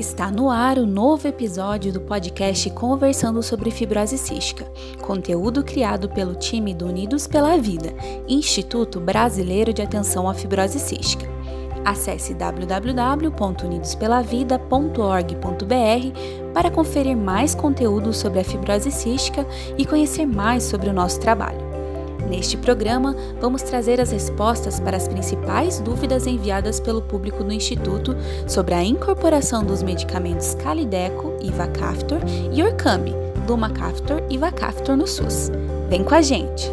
Está no ar o novo episódio do podcast Conversando sobre Fibrose Cística, conteúdo criado pelo time do Unidos pela Vida, Instituto Brasileiro de Atenção à Fibrose Cística. Acesse www.unidospelavida.org.br para conferir mais conteúdo sobre a fibrose cística e conhecer mais sobre o nosso trabalho. Neste programa, vamos trazer as respostas para as principais dúvidas enviadas pelo público do Instituto sobre a incorporação dos medicamentos Calideco, Ivacaftor e Orcambi, Lumacaftor e Ivacaftor no SUS. Vem com a gente!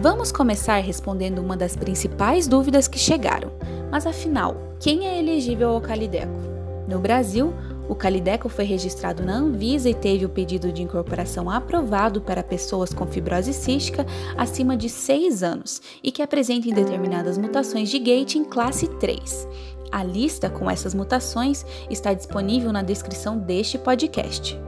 Vamos começar respondendo uma das principais dúvidas que chegaram. Mas afinal, quem é elegível ao Calideco? No Brasil, o Calideco foi registrado na Anvisa e teve o pedido de incorporação aprovado para pessoas com fibrose cística acima de 6 anos e que apresentem determinadas mutações de gate em classe 3. A lista com essas mutações está disponível na descrição deste podcast.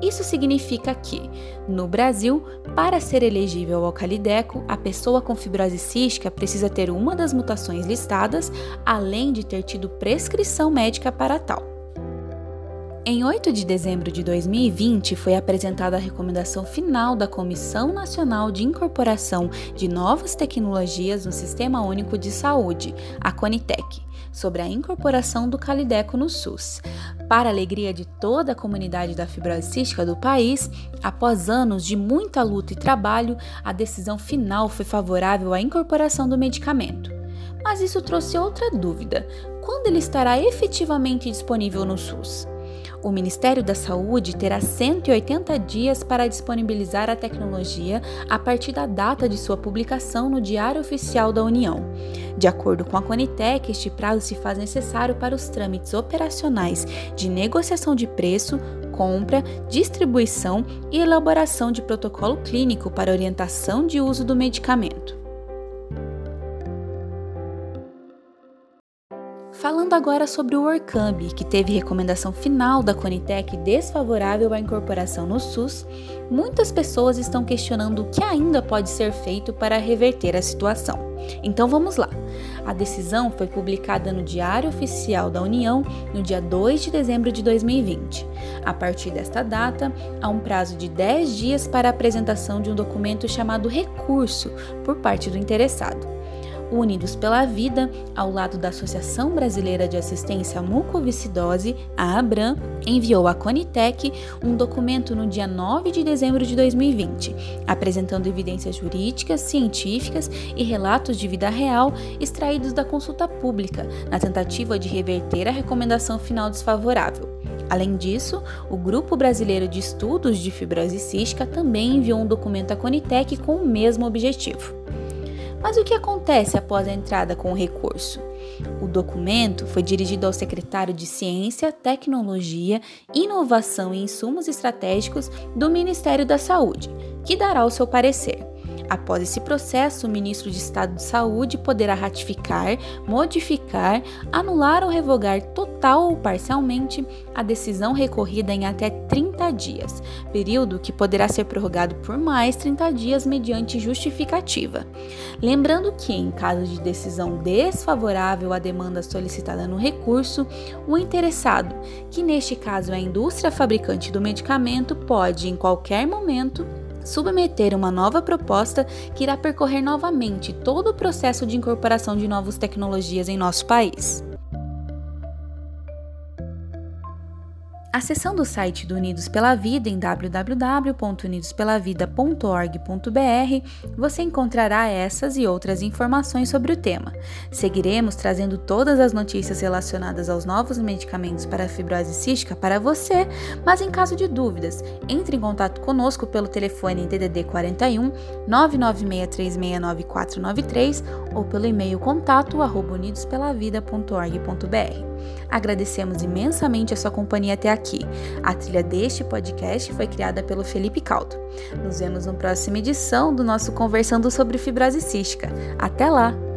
Isso significa que, no Brasil, para ser elegível ao Calideco, a pessoa com fibrose cística precisa ter uma das mutações listadas, além de ter tido prescrição médica para tal. Em 8 de dezembro de 2020, foi apresentada a recomendação final da Comissão Nacional de Incorporação de Novas Tecnologias no Sistema Único de Saúde, a Conitec, sobre a incorporação do Calideco no SUS. Para alegria de toda a comunidade da fibrose cística do país, após anos de muita luta e trabalho, a decisão final foi favorável à incorporação do medicamento. Mas isso trouxe outra dúvida: quando ele estará efetivamente disponível no SUS? O Ministério da Saúde terá 180 dias para disponibilizar a tecnologia a partir da data de sua publicação no Diário Oficial da União. De acordo com a Conitec, este prazo se faz necessário para os trâmites operacionais de negociação de preço, compra, distribuição e elaboração de protocolo clínico para orientação de uso do medicamento. Falando agora sobre o Orcambi, que teve recomendação final da Conitec desfavorável à incorporação no SUS, muitas pessoas estão questionando o que ainda pode ser feito para reverter a situação. Então vamos lá. A decisão foi publicada no Diário Oficial da União no dia 2 de dezembro de 2020. A partir desta data, há um prazo de 10 dias para a apresentação de um documento chamado recurso por parte do interessado. Unidos pela Vida, ao lado da Associação Brasileira de Assistência à Mucoviscidose, a ABRAM, enviou à Conitec um documento no dia 9 de dezembro de 2020, apresentando evidências jurídicas, científicas e relatos de vida real extraídos da consulta pública, na tentativa de reverter a recomendação final desfavorável. Além disso, o Grupo Brasileiro de Estudos de Fibrose Cística também enviou um documento à Conitec com o mesmo objetivo. Mas o que acontece após a entrada com o recurso? O documento foi dirigido ao secretário de Ciência, Tecnologia, Inovação e Insumos Estratégicos do Ministério da Saúde, que dará o seu parecer. Após esse processo, o ministro de Estado de Saúde poderá ratificar, modificar, anular ou revogar total ou parcialmente a decisão recorrida em até 30 dias, período que poderá ser prorrogado por mais 30 dias mediante justificativa. Lembrando que, em caso de decisão desfavorável à demanda solicitada no recurso, o interessado, que neste caso é a indústria fabricante do medicamento, pode, em qualquer momento, submeter uma nova proposta que irá percorrer novamente todo o processo de incorporação de novas tecnologias em nosso país. Acessando o site do Unidos pela Vida em www.unidospelavida.org.br, você encontrará essas e outras informações sobre o tema. Seguiremos trazendo todas as notícias relacionadas aos novos medicamentos para a fibrose cística para você, mas em caso de dúvidas, entre em contato conosco pelo telefone DDD 41 996369493 ou pelo e-mail contato unidospelavida.org.br. Agradecemos imensamente a sua companhia até aqui. A trilha deste podcast foi criada pelo Felipe Caldo. Nos vemos na próxima edição do nosso Conversando sobre Fibrose Cística. Até lá!